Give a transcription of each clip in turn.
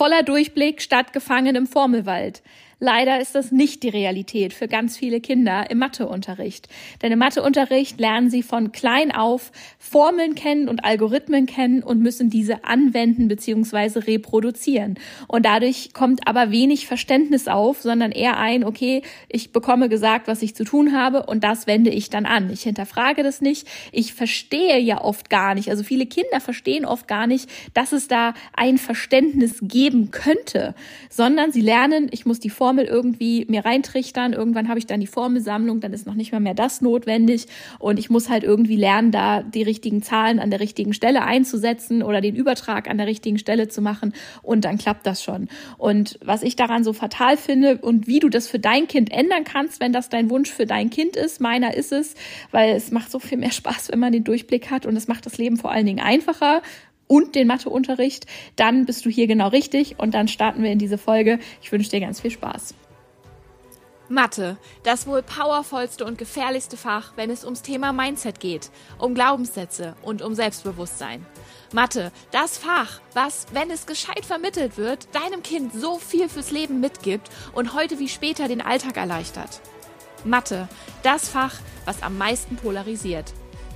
Voller Durchblick statt gefangen im Formelwald. Leider ist das nicht die Realität für ganz viele Kinder im Matheunterricht. Denn im Matheunterricht lernen sie von klein auf Formeln kennen und Algorithmen kennen und müssen diese anwenden bzw. reproduzieren. Und dadurch kommt aber wenig Verständnis auf, sondern eher ein, okay, ich bekomme gesagt, was ich zu tun habe und das wende ich dann an. Ich hinterfrage das nicht. Ich verstehe ja oft gar nicht. Also viele Kinder verstehen oft gar nicht, dass es da ein Verständnis geben könnte, sondern sie lernen, ich muss die Formel Formel irgendwie mir reintrichtern. Irgendwann habe ich dann die Formelsammlung, dann ist noch nicht mal mehr das notwendig. Und ich muss halt irgendwie lernen, da die richtigen Zahlen an der richtigen Stelle einzusetzen oder den Übertrag an der richtigen Stelle zu machen. Und dann klappt das schon. Und was ich daran so fatal finde und wie du das für dein Kind ändern kannst, wenn das dein Wunsch für dein Kind ist, meiner ist es, weil es macht so viel mehr Spaß, wenn man den Durchblick hat und es macht das Leben vor allen Dingen einfacher und den Matheunterricht, dann bist du hier genau richtig und dann starten wir in diese Folge. Ich wünsche dir ganz viel Spaß. Mathe, das wohl powervollste und gefährlichste Fach, wenn es ums Thema Mindset geht, um Glaubenssätze und um Selbstbewusstsein. Mathe, das Fach, was, wenn es gescheit vermittelt wird, deinem Kind so viel fürs Leben mitgibt und heute wie später den Alltag erleichtert. Mathe, das Fach, was am meisten polarisiert.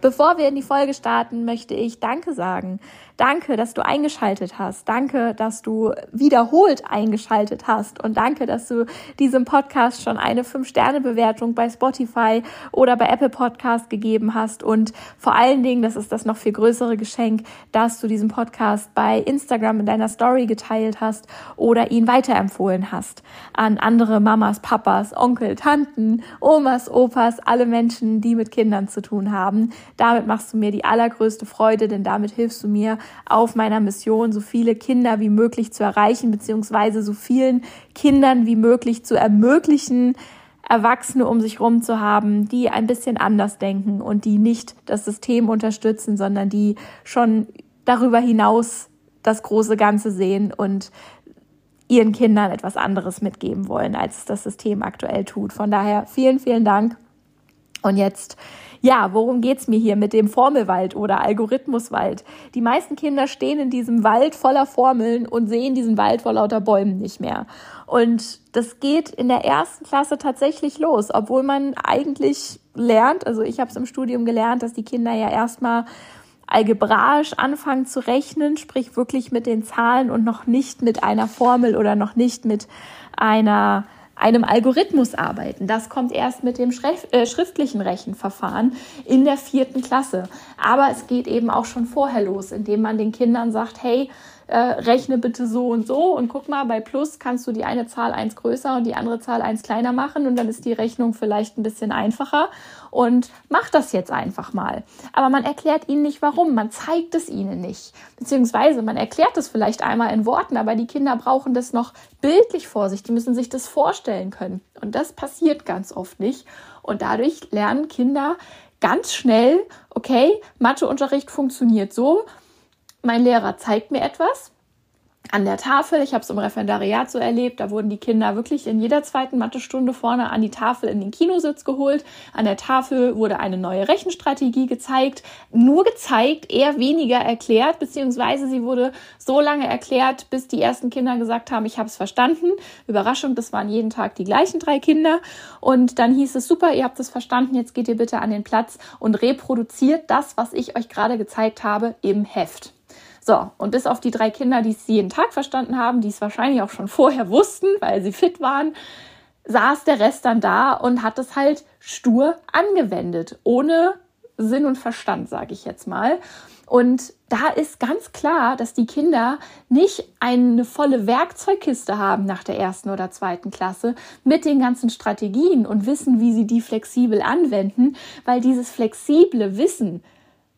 Bevor wir in die Folge starten, möchte ich Danke sagen. Danke, dass du eingeschaltet hast. Danke, dass du wiederholt eingeschaltet hast. Und danke, dass du diesem Podcast schon eine 5-Sterne-Bewertung bei Spotify oder bei Apple Podcast gegeben hast. Und vor allen Dingen, das ist das noch viel größere Geschenk, dass du diesen Podcast bei Instagram in deiner Story geteilt hast oder ihn weiterempfohlen hast an andere Mamas, Papas, Onkel, Tanten, Omas, Opas, alle Menschen, die mit Kindern zu tun haben. Damit machst du mir die allergrößte Freude, denn damit hilfst du mir, auf meiner Mission, so viele Kinder wie möglich zu erreichen, beziehungsweise so vielen Kindern wie möglich zu ermöglichen, Erwachsene um sich herum zu haben, die ein bisschen anders denken und die nicht das System unterstützen, sondern die schon darüber hinaus das große Ganze sehen und ihren Kindern etwas anderes mitgeben wollen, als es das System aktuell tut. Von daher vielen, vielen Dank. Und jetzt ja, worum geht's mir hier mit dem Formelwald oder Algorithmuswald? Die meisten Kinder stehen in diesem Wald voller Formeln und sehen diesen Wald vor lauter Bäumen nicht mehr. Und das geht in der ersten Klasse tatsächlich los, obwohl man eigentlich lernt, also ich habe es im Studium gelernt, dass die Kinder ja erstmal algebraisch anfangen zu rechnen, sprich wirklich mit den Zahlen und noch nicht mit einer Formel oder noch nicht mit einer einem Algorithmus arbeiten. Das kommt erst mit dem äh, schriftlichen Rechenverfahren in der vierten Klasse. Aber es geht eben auch schon vorher los, indem man den Kindern sagt, hey, äh, rechne bitte so und so und guck mal, bei Plus kannst du die eine Zahl eins größer und die andere Zahl eins kleiner machen und dann ist die Rechnung vielleicht ein bisschen einfacher und mach das jetzt einfach mal. Aber man erklärt ihnen nicht warum, man zeigt es ihnen nicht. Beziehungsweise man erklärt es vielleicht einmal in Worten, aber die Kinder brauchen das noch bildlich vor sich, die müssen sich das vorstellen können. Und das passiert ganz oft nicht. Und dadurch lernen Kinder ganz schnell, okay, Matheunterricht funktioniert so, mein Lehrer zeigt mir etwas an der Tafel. Ich habe es im Referendariat so erlebt. Da wurden die Kinder wirklich in jeder zweiten Mathestunde vorne an die Tafel in den Kinositz geholt. An der Tafel wurde eine neue Rechenstrategie gezeigt. Nur gezeigt, eher weniger erklärt, beziehungsweise sie wurde so lange erklärt, bis die ersten Kinder gesagt haben, ich habe es verstanden. Überraschung, das waren jeden Tag die gleichen drei Kinder. Und dann hieß es, super, ihr habt es verstanden, jetzt geht ihr bitte an den Platz und reproduziert das, was ich euch gerade gezeigt habe, im Heft. So, und bis auf die drei Kinder, die es jeden Tag verstanden haben, die es wahrscheinlich auch schon vorher wussten, weil sie fit waren, saß der Rest dann da und hat es halt stur angewendet, ohne Sinn und Verstand, sage ich jetzt mal. Und da ist ganz klar, dass die Kinder nicht eine volle Werkzeugkiste haben nach der ersten oder zweiten Klasse mit den ganzen Strategien und wissen, wie sie die flexibel anwenden, weil dieses flexible Wissen,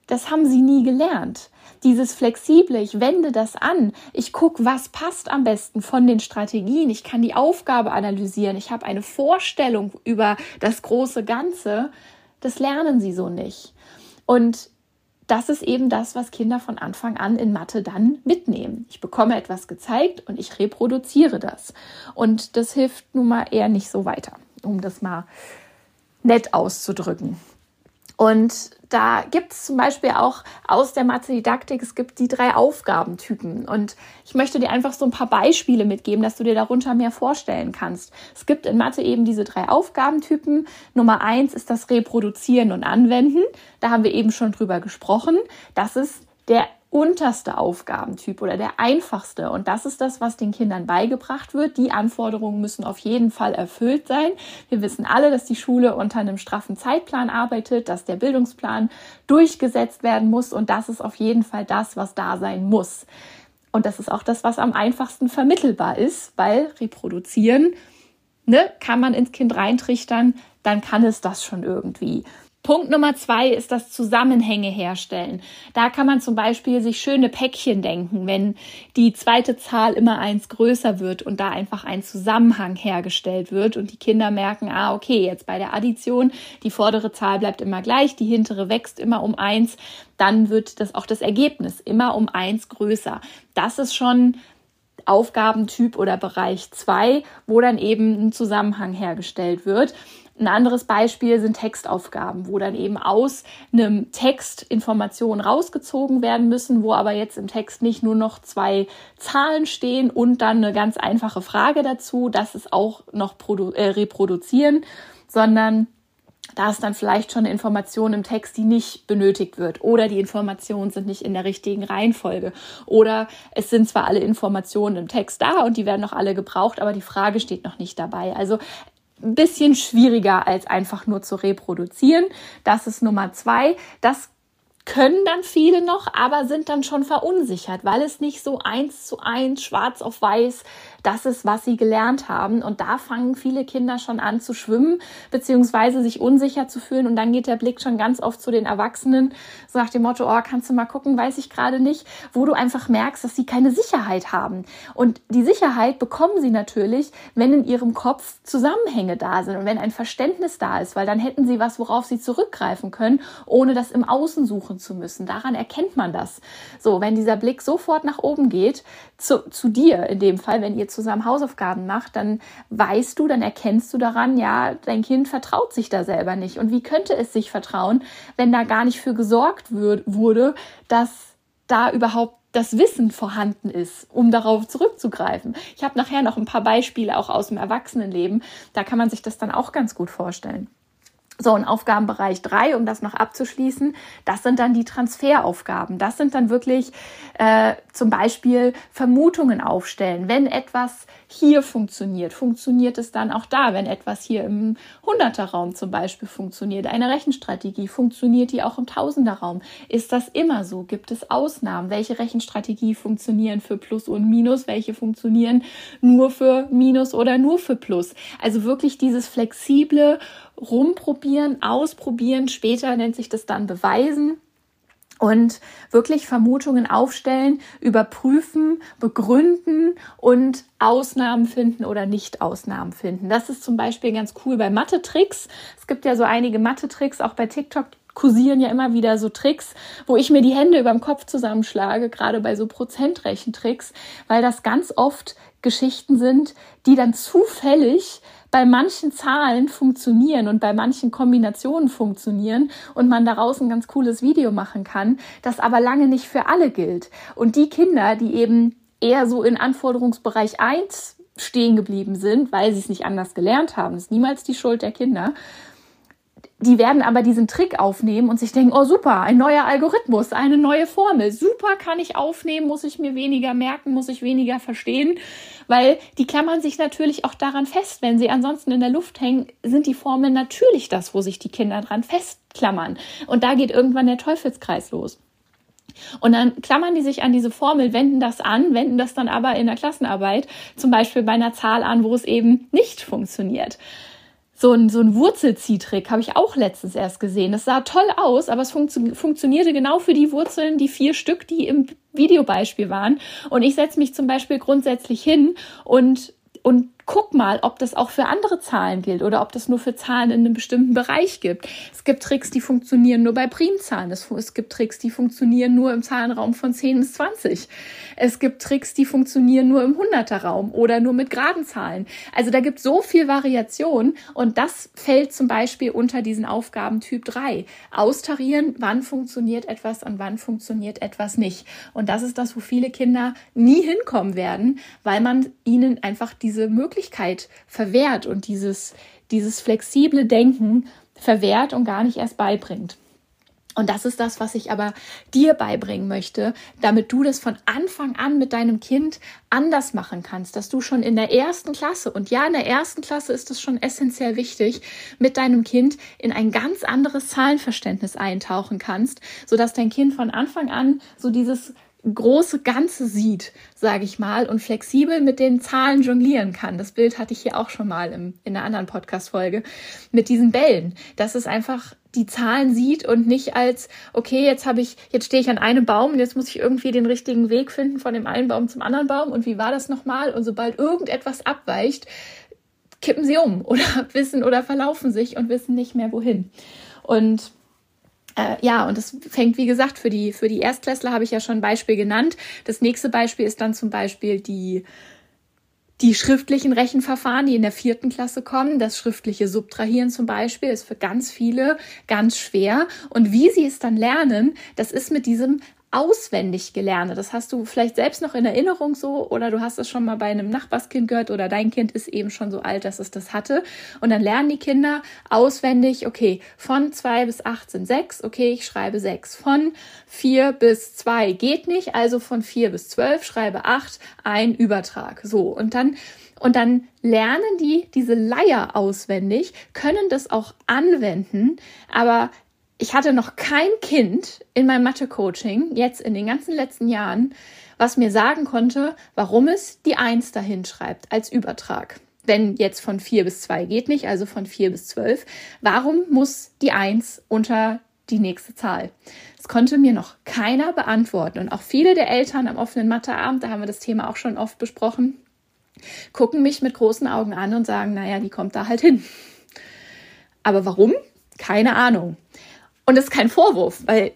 das haben sie nie gelernt dieses Flexible, ich wende das an, ich gucke, was passt am besten von den Strategien, ich kann die Aufgabe analysieren, ich habe eine Vorstellung über das große Ganze. das lernen sie so nicht. Und das ist eben das, was Kinder von Anfang an in Mathe dann mitnehmen. Ich bekomme etwas gezeigt und ich reproduziere das. Und das hilft nun mal eher nicht so weiter, um das mal nett auszudrücken. Und da gibt es zum Beispiel auch aus der Mathe-Didaktik, es gibt die drei Aufgabentypen. Und ich möchte dir einfach so ein paar Beispiele mitgeben, dass du dir darunter mehr vorstellen kannst. Es gibt in Mathe eben diese drei Aufgabentypen. Nummer eins ist das Reproduzieren und Anwenden. Da haben wir eben schon drüber gesprochen. Das ist der unterste Aufgabentyp oder der einfachste. Und das ist das, was den Kindern beigebracht wird. Die Anforderungen müssen auf jeden Fall erfüllt sein. Wir wissen alle, dass die Schule unter einem straffen Zeitplan arbeitet, dass der Bildungsplan durchgesetzt werden muss. Und das ist auf jeden Fall das, was da sein muss. Und das ist auch das, was am einfachsten vermittelbar ist, weil reproduzieren, ne, kann man ins Kind reintrichtern, dann kann es das schon irgendwie. Punkt Nummer zwei ist das Zusammenhänge herstellen. Da kann man zum Beispiel sich schöne Päckchen denken, wenn die zweite Zahl immer eins größer wird und da einfach ein Zusammenhang hergestellt wird und die Kinder merken, ah, okay, jetzt bei der Addition, die vordere Zahl bleibt immer gleich, die hintere wächst immer um eins, dann wird das auch das Ergebnis immer um eins größer. Das ist schon Aufgabentyp oder Bereich zwei, wo dann eben ein Zusammenhang hergestellt wird. Ein anderes Beispiel sind Textaufgaben, wo dann eben aus einem Text Informationen rausgezogen werden müssen, wo aber jetzt im Text nicht nur noch zwei Zahlen stehen und dann eine ganz einfache Frage dazu, das ist auch noch äh, reproduzieren, sondern da ist dann vielleicht schon eine Information im Text, die nicht benötigt wird oder die Informationen sind nicht in der richtigen Reihenfolge oder es sind zwar alle Informationen im Text da und die werden noch alle gebraucht, aber die Frage steht noch nicht dabei. Also ein bisschen schwieriger als einfach nur zu reproduzieren. Das ist Nummer zwei. Das können dann viele noch, aber sind dann schon verunsichert, weil es nicht so eins zu eins, schwarz auf weiß das ist, was sie gelernt haben. Und da fangen viele Kinder schon an zu schwimmen, beziehungsweise sich unsicher zu fühlen. Und dann geht der Blick schon ganz oft zu den Erwachsenen, so nach dem Motto, oh, kannst du mal gucken, weiß ich gerade nicht, wo du einfach merkst, dass sie keine Sicherheit haben. Und die Sicherheit bekommen sie natürlich, wenn in ihrem Kopf Zusammenhänge da sind und wenn ein Verständnis da ist, weil dann hätten sie was, worauf sie zurückgreifen können, ohne das im Außen suchen zu müssen. Daran erkennt man das. So, wenn dieser Blick sofort nach oben geht, zu, zu dir in dem Fall, wenn ihr zusammen Hausaufgaben macht, dann weißt du, dann erkennst du daran, ja, dein Kind vertraut sich da selber nicht. Und wie könnte es sich vertrauen, wenn da gar nicht für gesorgt wird, wurde, dass da überhaupt das Wissen vorhanden ist, um darauf zurückzugreifen. Ich habe nachher noch ein paar Beispiele auch aus dem Erwachsenenleben. Da kann man sich das dann auch ganz gut vorstellen. So, und Aufgabenbereich drei, um das noch abzuschließen, das sind dann die Transferaufgaben. Das sind dann wirklich äh, zum Beispiel Vermutungen aufstellen. Wenn etwas hier funktioniert, funktioniert es dann auch da. Wenn etwas hier im Hunderterraum zum Beispiel funktioniert, eine Rechenstrategie, funktioniert die auch im Tausenderraum? Ist das immer so? Gibt es Ausnahmen? Welche Rechenstrategie funktionieren für Plus und Minus? Welche funktionieren nur für Minus oder nur für Plus? Also wirklich dieses flexible rumprobieren, ausprobieren, später nennt sich das dann beweisen und wirklich Vermutungen aufstellen, überprüfen, begründen und Ausnahmen finden oder nicht Ausnahmen finden. Das ist zum Beispiel ganz cool bei Mathe-Tricks. Es gibt ja so einige Mathe-Tricks, auch bei TikTok kursieren ja immer wieder so Tricks, wo ich mir die Hände über dem Kopf zusammenschlage, gerade bei so Prozentrechentricks, weil das ganz oft Geschichten sind, die dann zufällig bei manchen Zahlen funktionieren und bei manchen Kombinationen funktionieren und man daraus ein ganz cooles Video machen kann, das aber lange nicht für alle gilt. Und die Kinder, die eben eher so in Anforderungsbereich 1 stehen geblieben sind, weil sie es nicht anders gelernt haben, ist niemals die Schuld der Kinder, die werden aber diesen Trick aufnehmen und sich denken, oh super, ein neuer Algorithmus, eine neue Formel, super kann ich aufnehmen, muss ich mir weniger merken, muss ich weniger verstehen, weil die klammern sich natürlich auch daran fest. Wenn sie ansonsten in der Luft hängen, sind die Formeln natürlich das, wo sich die Kinder dran festklammern. Und da geht irgendwann der Teufelskreis los. Und dann klammern die sich an diese Formel, wenden das an, wenden das dann aber in der Klassenarbeit zum Beispiel bei einer Zahl an, wo es eben nicht funktioniert so ein, so ein Wurzelziehtrick habe ich auch letztens erst gesehen. Das sah toll aus, aber es funktio funktionierte genau für die Wurzeln, die vier Stück, die im Videobeispiel waren. Und ich setze mich zum Beispiel grundsätzlich hin und und guck mal, ob das auch für andere Zahlen gilt oder ob das nur für Zahlen in einem bestimmten Bereich gibt. Es gibt Tricks, die funktionieren nur bei Primzahlen. Es, es, gibt Tricks, die funktionieren nur im Zahlenraum von 10 bis 20. Es gibt Tricks, die funktionieren nur im 100er Raum oder nur mit geraden Zahlen. Also da gibt so viel Variation und das fällt zum Beispiel unter diesen Aufgaben Typ 3. Austarieren, wann funktioniert etwas und wann funktioniert etwas nicht. Und das ist das, wo viele Kinder nie hinkommen werden, weil man ihnen einfach diese Möglichkeit Möglichkeit verwehrt und dieses, dieses flexible Denken verwehrt und gar nicht erst beibringt. Und das ist das, was ich aber dir beibringen möchte, damit du das von Anfang an mit deinem Kind anders machen kannst, dass du schon in der ersten Klasse, und ja, in der ersten Klasse ist es schon essentiell wichtig, mit deinem Kind in ein ganz anderes Zahlenverständnis eintauchen kannst, sodass dein Kind von Anfang an so dieses große Ganze sieht, sage ich mal, und flexibel mit den Zahlen jonglieren kann. Das Bild hatte ich hier auch schon mal im, in einer anderen Podcast-Folge mit diesen Bällen, dass es einfach die Zahlen sieht und nicht als, okay, jetzt habe ich, jetzt stehe ich an einem Baum und jetzt muss ich irgendwie den richtigen Weg finden von dem einen Baum zum anderen Baum und wie war das nochmal? Und sobald irgendetwas abweicht, kippen sie um oder wissen oder verlaufen sich und wissen nicht mehr wohin. Und äh, ja, und das fängt, wie gesagt, für die, für die Erstklässler habe ich ja schon ein Beispiel genannt. Das nächste Beispiel ist dann zum Beispiel die, die schriftlichen Rechenverfahren, die in der vierten Klasse kommen. Das schriftliche Subtrahieren zum Beispiel ist für ganz viele ganz schwer. Und wie sie es dann lernen, das ist mit diesem auswendig gelerne. Das hast du vielleicht selbst noch in Erinnerung so oder du hast es schon mal bei einem Nachbarskind gehört oder dein Kind ist eben schon so alt, dass es das hatte. Und dann lernen die Kinder auswendig, okay, von zwei bis acht sind sechs, okay, ich schreibe sechs. Von vier bis zwei geht nicht, also von vier bis zwölf schreibe acht, ein Übertrag. So, und dann und dann lernen die diese Leier auswendig, können das auch anwenden, aber ich hatte noch kein Kind in meinem Mathe-Coaching, jetzt in den ganzen letzten Jahren, was mir sagen konnte, warum es die Eins dahin schreibt als Übertrag. Wenn jetzt von vier bis zwei geht nicht, also von vier bis zwölf, warum muss die Eins unter die nächste Zahl? Das konnte mir noch keiner beantworten. Und auch viele der Eltern am offenen Matheabend, da haben wir das Thema auch schon oft besprochen, gucken mich mit großen Augen an und sagen, naja, die kommt da halt hin. Aber warum? Keine Ahnung. Und das ist kein Vorwurf, weil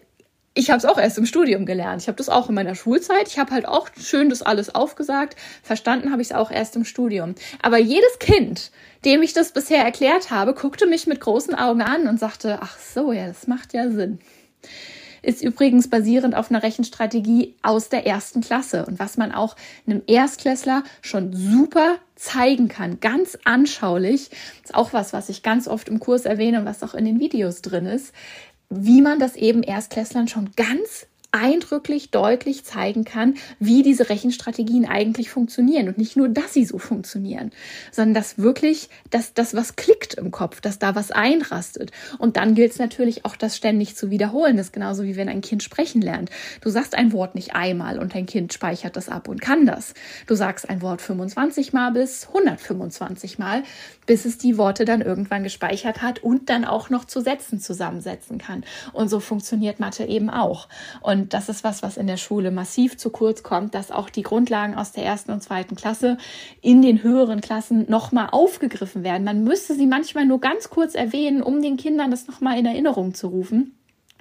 ich habe es auch erst im Studium gelernt. Ich habe das auch in meiner Schulzeit. Ich habe halt auch schön das alles aufgesagt. Verstanden habe ich es auch erst im Studium. Aber jedes Kind, dem ich das bisher erklärt habe, guckte mich mit großen Augen an und sagte, ach so, ja, das macht ja Sinn ist übrigens basierend auf einer Rechenstrategie aus der ersten Klasse und was man auch einem Erstklässler schon super zeigen kann, ganz anschaulich, ist auch was, was ich ganz oft im Kurs erwähne und was auch in den Videos drin ist, wie man das eben Erstklässlern schon ganz eindrücklich deutlich zeigen kann, wie diese Rechenstrategien eigentlich funktionieren und nicht nur, dass sie so funktionieren, sondern dass wirklich, dass das was klickt im Kopf, dass da was einrastet. Und dann gilt es natürlich auch, das ständig zu wiederholen. Das ist genauso wie wenn ein Kind sprechen lernt. Du sagst ein Wort nicht einmal und dein Kind speichert das ab und kann das. Du sagst ein Wort 25 mal bis 125 mal, bis es die Worte dann irgendwann gespeichert hat und dann auch noch zu Sätzen zusammensetzen kann. Und so funktioniert Mathe eben auch. Und das ist was, was in der Schule massiv zu kurz kommt, dass auch die Grundlagen aus der ersten und zweiten Klasse in den höheren Klassen nochmal aufgegriffen werden. Man müsste sie manchmal nur ganz kurz erwähnen, um den Kindern das nochmal in Erinnerung zu rufen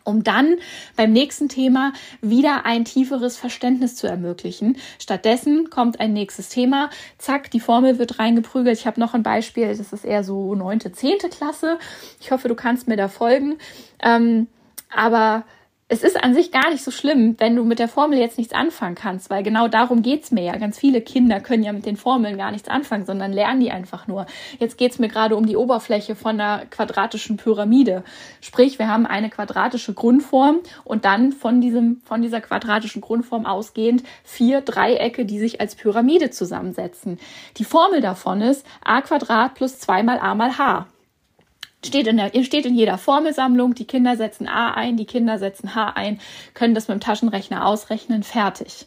um dann beim nächsten Thema wieder ein tieferes Verständnis zu ermöglichen. Stattdessen kommt ein nächstes Thema, zack, die Formel wird reingeprügelt. Ich habe noch ein Beispiel, das ist eher so neunte, zehnte Klasse. Ich hoffe, du kannst mir da folgen. Ähm, aber es ist an sich gar nicht so schlimm, wenn du mit der Formel jetzt nichts anfangen kannst, weil genau darum geht's mir ja. Ganz viele Kinder können ja mit den Formeln gar nichts anfangen, sondern lernen die einfach nur. Jetzt geht's mir gerade um die Oberfläche von einer quadratischen Pyramide. Sprich, wir haben eine quadratische Grundform und dann von diesem, von dieser quadratischen Grundform ausgehend vier Dreiecke, die sich als Pyramide zusammensetzen. Die Formel davon ist a Quadrat plus zwei mal a mal h. Steht in, der, steht in jeder Formelsammlung, die Kinder setzen A ein, die Kinder setzen H ein, können das mit dem Taschenrechner ausrechnen, fertig.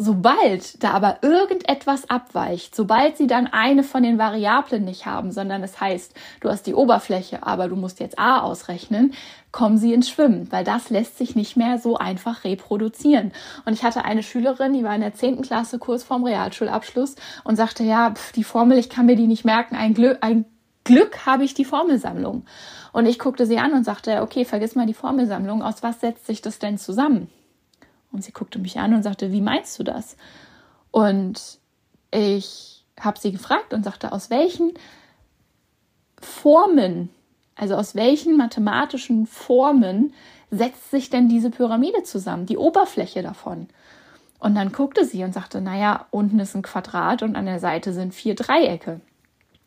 Sobald da aber irgendetwas abweicht, sobald sie dann eine von den Variablen nicht haben, sondern es heißt, du hast die Oberfläche, aber du musst jetzt a ausrechnen, kommen sie ins Schwimmen, weil das lässt sich nicht mehr so einfach reproduzieren. Und ich hatte eine Schülerin, die war in der zehnten Klasse kurz vorm Realschulabschluss und sagte, ja, pf, die Formel, ich kann mir die nicht merken, ein Glück, ein Glück habe ich die Formelsammlung. Und ich guckte sie an und sagte, okay, vergiss mal die Formelsammlung, aus was setzt sich das denn zusammen? Und sie guckte mich an und sagte, wie meinst du das? Und ich habe sie gefragt und sagte, aus welchen Formen also aus welchen mathematischen Formen setzt sich denn diese Pyramide zusammen, die Oberfläche davon? Und dann guckte sie und sagte, naja, unten ist ein Quadrat und an der Seite sind vier Dreiecke.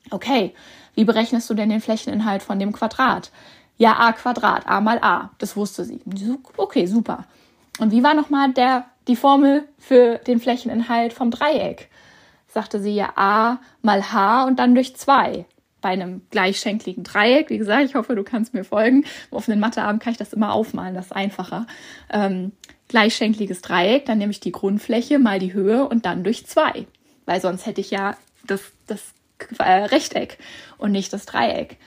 Okay, wie berechnest du denn den Flächeninhalt von dem Quadrat? Ja, a Quadrat, a mal a. Das wusste sie. Okay, super. Und wie war nochmal der, die Formel für den Flächeninhalt vom Dreieck? Sagte sie ja a mal h und dann durch zwei bei einem gleichschenkligen Dreieck. Wie gesagt, ich hoffe, du kannst mir folgen. Auf einen Matheabend kann ich das immer aufmalen, das ist einfacher. Ähm, gleichschenkliges Dreieck, dann nehme ich die Grundfläche mal die Höhe und dann durch zwei. Weil sonst hätte ich ja das, das Rechteck und nicht das Dreieck.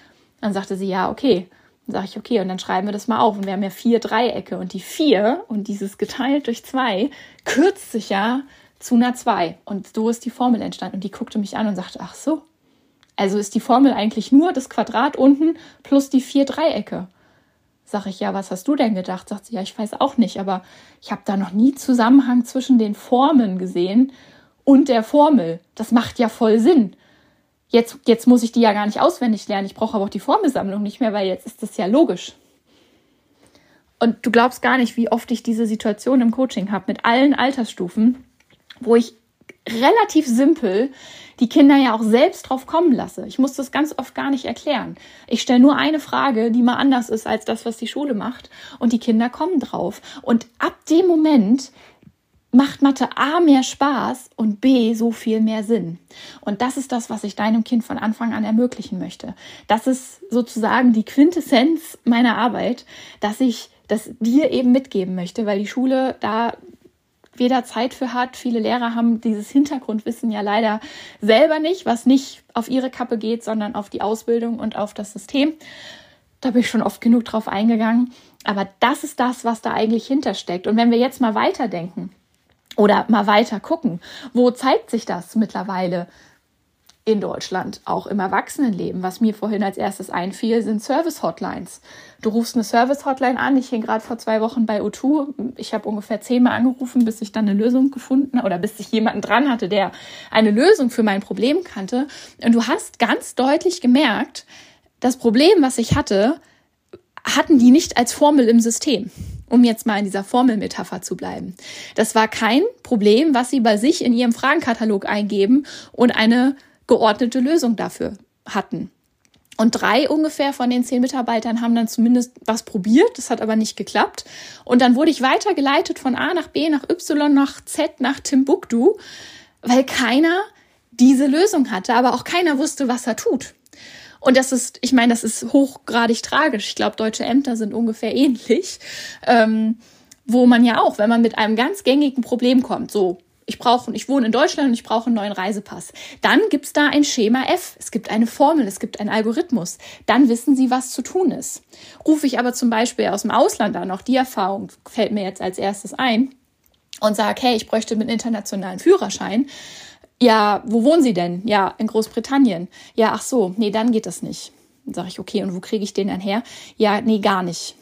Dann sagte sie, ja, okay. Dann sage ich, okay, und dann schreiben wir das mal auf. Und wir haben ja vier Dreiecke. Und die vier und dieses geteilt durch zwei kürzt sich ja zu einer zwei. Und so ist die Formel entstanden. Und die guckte mich an und sagte, ach so, also ist die Formel eigentlich nur das Quadrat unten plus die vier Dreiecke. Sag ich, ja, was hast du denn gedacht? Sagt sie, ja, ich weiß auch nicht, aber ich habe da noch nie Zusammenhang zwischen den Formen gesehen und der Formel. Das macht ja voll Sinn. Jetzt, jetzt muss ich die ja gar nicht auswendig lernen. Ich brauche aber auch die Formelsammlung nicht mehr, weil jetzt ist das ja logisch. Und du glaubst gar nicht, wie oft ich diese Situation im Coaching habe mit allen Altersstufen, wo ich relativ simpel die Kinder ja auch selbst drauf kommen lasse. Ich muss das ganz oft gar nicht erklären. Ich stelle nur eine Frage, die mal anders ist als das, was die Schule macht. Und die Kinder kommen drauf. Und ab dem Moment macht Mathe A mehr Spaß und B so viel mehr Sinn. Und das ist das, was ich deinem Kind von Anfang an ermöglichen möchte. Das ist sozusagen die Quintessenz meiner Arbeit, dass ich das dir eben mitgeben möchte, weil die Schule da weder Zeit für hat. Viele Lehrer haben dieses Hintergrundwissen ja leider selber nicht, was nicht auf ihre Kappe geht, sondern auf die Ausbildung und auf das System. Da bin ich schon oft genug drauf eingegangen. Aber das ist das, was da eigentlich hintersteckt. Und wenn wir jetzt mal weiterdenken oder mal weiter gucken, wo zeigt sich das mittlerweile? in Deutschland, auch im Erwachsenenleben. Was mir vorhin als erstes einfiel, sind Service-Hotlines. Du rufst eine Service-Hotline an. Ich hing gerade vor zwei Wochen bei O2. Ich habe ungefähr zehnmal angerufen, bis ich dann eine Lösung gefunden oder bis ich jemanden dran hatte, der eine Lösung für mein Problem kannte. Und du hast ganz deutlich gemerkt, das Problem, was ich hatte, hatten die nicht als Formel im System um jetzt mal in dieser Formelmetapher zu bleiben. Das war kein Problem, was sie bei sich in ihrem Fragenkatalog eingeben und eine geordnete Lösung dafür hatten. Und drei ungefähr von den zehn Mitarbeitern haben dann zumindest was probiert, das hat aber nicht geklappt. Und dann wurde ich weitergeleitet von A nach B, nach Y, nach Z, nach Timbuktu, weil keiner diese Lösung hatte, aber auch keiner wusste, was er tut. Und das ist, ich meine, das ist hochgradig tragisch. Ich glaube, deutsche Ämter sind ungefähr ähnlich, ähm, wo man ja auch, wenn man mit einem ganz gängigen Problem kommt, so ich brauche, ich wohne in Deutschland und ich brauche einen neuen Reisepass. Dann gibt's da ein Schema F. Es gibt eine Formel, es gibt einen Algorithmus. Dann wissen Sie, was zu tun ist. Rufe ich aber zum Beispiel aus dem Ausland an, auch die Erfahrung fällt mir jetzt als erstes ein und sage, hey, ich bräuchte mit internationalen Führerschein. Ja, wo wohnen Sie denn? Ja, in Großbritannien. Ja, ach so, nee, dann geht das nicht. Dann sage ich, okay, und wo kriege ich den dann her? Ja, nee, gar nicht.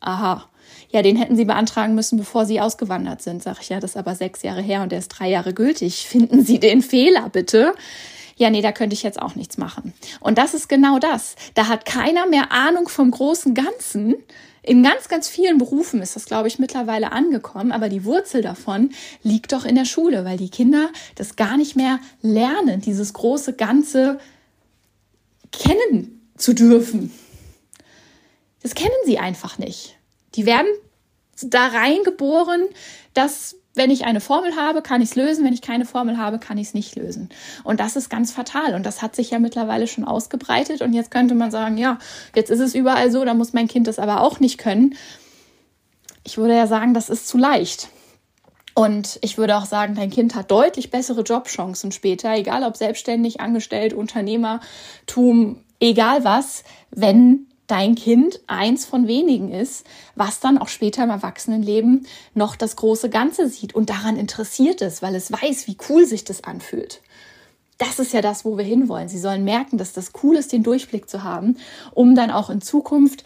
Aha ja, den hätten Sie beantragen müssen, bevor Sie ausgewandert sind. Sag ich, ja, das ist aber sechs Jahre her und der ist drei Jahre gültig. Finden Sie den Fehler bitte? Ja, nee, da könnte ich jetzt auch nichts machen. Und das ist genau das. Da hat keiner mehr Ahnung vom großen Ganzen. In ganz, ganz vielen Berufen ist das, glaube ich, mittlerweile angekommen, aber die Wurzel davon liegt doch in der Schule, weil die Kinder das gar nicht mehr lernen, dieses große Ganze kennen zu dürfen. Das kennen sie einfach nicht. Die werden da reingeboren, dass wenn ich eine Formel habe, kann ich es lösen. Wenn ich keine Formel habe, kann ich es nicht lösen. Und das ist ganz fatal. Und das hat sich ja mittlerweile schon ausgebreitet. Und jetzt könnte man sagen, ja, jetzt ist es überall so, da muss mein Kind das aber auch nicht können. Ich würde ja sagen, das ist zu leicht. Und ich würde auch sagen, dein Kind hat deutlich bessere Jobchancen später, egal ob selbstständig, angestellt, Unternehmertum, egal was, wenn dein Kind eins von wenigen ist, was dann auch später im Erwachsenenleben noch das große Ganze sieht und daran interessiert ist, weil es weiß, wie cool sich das anfühlt. Das ist ja das, wo wir hinwollen. Sie sollen merken, dass das cool ist, den Durchblick zu haben, um dann auch in Zukunft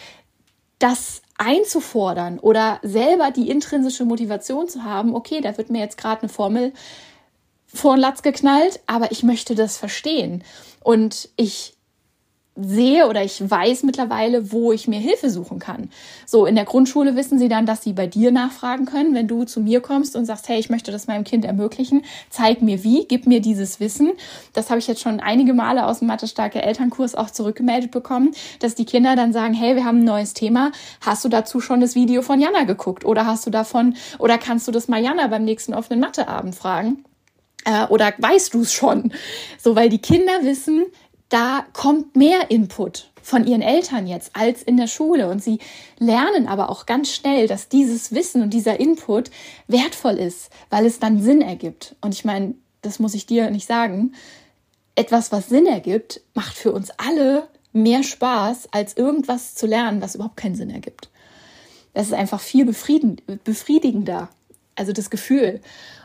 das einzufordern oder selber die intrinsische Motivation zu haben, okay, da wird mir jetzt gerade eine Formel vor den Latz geknallt, aber ich möchte das verstehen. Und ich sehe oder ich weiß mittlerweile, wo ich mir Hilfe suchen kann. So, in der Grundschule wissen sie dann, dass sie bei dir nachfragen können, wenn du zu mir kommst und sagst, hey, ich möchte das meinem Kind ermöglichen, zeig mir wie, gib mir dieses Wissen. Das habe ich jetzt schon einige Male aus dem Mathe-starke Elternkurs auch zurückgemeldet bekommen, dass die Kinder dann sagen, hey, wir haben ein neues Thema, hast du dazu schon das Video von Jana geguckt oder hast du davon oder kannst du das mal Jana beim nächsten offenen Matheabend fragen? Äh, oder weißt du es schon? So, weil die Kinder wissen, da kommt mehr Input von ihren Eltern jetzt als in der Schule. Und sie lernen aber auch ganz schnell, dass dieses Wissen und dieser Input wertvoll ist, weil es dann Sinn ergibt. Und ich meine, das muss ich dir nicht sagen. Etwas, was Sinn ergibt, macht für uns alle mehr Spaß, als irgendwas zu lernen, was überhaupt keinen Sinn ergibt. Das ist einfach viel befriedigender. Also das Gefühl.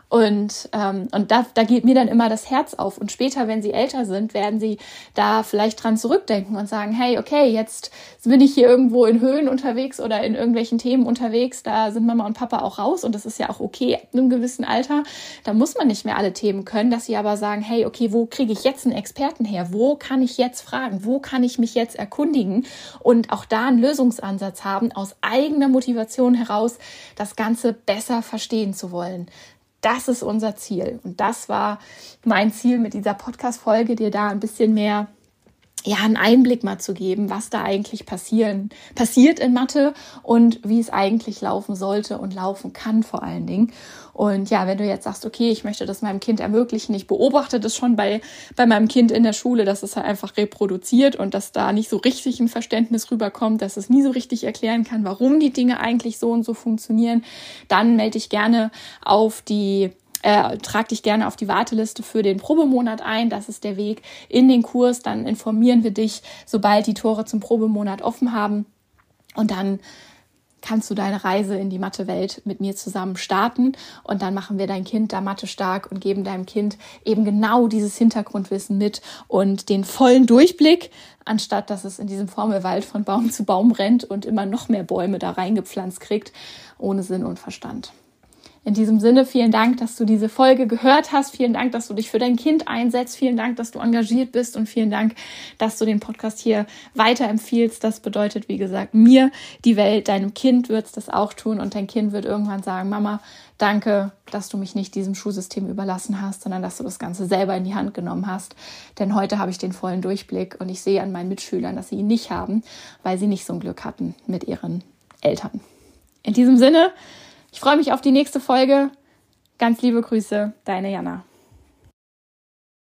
Und, ähm, und da, da geht mir dann immer das Herz auf. Und später, wenn sie älter sind, werden sie da vielleicht dran zurückdenken und sagen, hey, okay, jetzt bin ich hier irgendwo in Höhen unterwegs oder in irgendwelchen Themen unterwegs. Da sind Mama und Papa auch raus und das ist ja auch okay ab einem gewissen Alter. Da muss man nicht mehr alle Themen können, dass sie aber sagen, hey, okay, wo kriege ich jetzt einen Experten her? Wo kann ich jetzt fragen? Wo kann ich mich jetzt erkundigen? Und auch da einen Lösungsansatz haben, aus eigener Motivation heraus das Ganze besser verstehen zu wollen. Das ist unser Ziel. Und das war mein Ziel mit dieser Podcast-Folge, dir da ein bisschen mehr ja, einen Einblick mal zu geben, was da eigentlich passieren, passiert in Mathe und wie es eigentlich laufen sollte und laufen kann vor allen Dingen. Und ja, wenn du jetzt sagst, okay, ich möchte das meinem Kind ermöglichen, ich beobachte das schon bei, bei meinem Kind in der Schule, dass es halt einfach reproduziert und dass da nicht so richtig ein Verständnis rüberkommt, dass es nie so richtig erklären kann, warum die Dinge eigentlich so und so funktionieren, dann melde dich gerne auf die äh, trag dich gerne auf die Warteliste für den Probemonat ein. Das ist der Weg in den Kurs. Dann informieren wir dich, sobald die Tore zum Probemonat offen haben. Und dann kannst du deine Reise in die Mathe-Welt mit mir zusammen starten und dann machen wir dein Kind da Mathe stark und geben deinem Kind eben genau dieses Hintergrundwissen mit und den vollen Durchblick, anstatt dass es in diesem Formelwald von Baum zu Baum rennt und immer noch mehr Bäume da reingepflanzt kriegt, ohne Sinn und Verstand. In diesem Sinne, vielen Dank, dass du diese Folge gehört hast. Vielen Dank, dass du dich für dein Kind einsetzt. Vielen Dank, dass du engagiert bist und vielen Dank, dass du den Podcast hier weiterempfiehlst. Das bedeutet, wie gesagt, mir die Welt. Deinem Kind wird es das auch tun und dein Kind wird irgendwann sagen, Mama, danke, dass du mich nicht diesem Schulsystem überlassen hast, sondern dass du das Ganze selber in die Hand genommen hast. Denn heute habe ich den vollen Durchblick und ich sehe an meinen Mitschülern, dass sie ihn nicht haben, weil sie nicht so ein Glück hatten mit ihren Eltern. In diesem Sinne, ich freue mich auf die nächste Folge. Ganz liebe Grüße, deine Jana.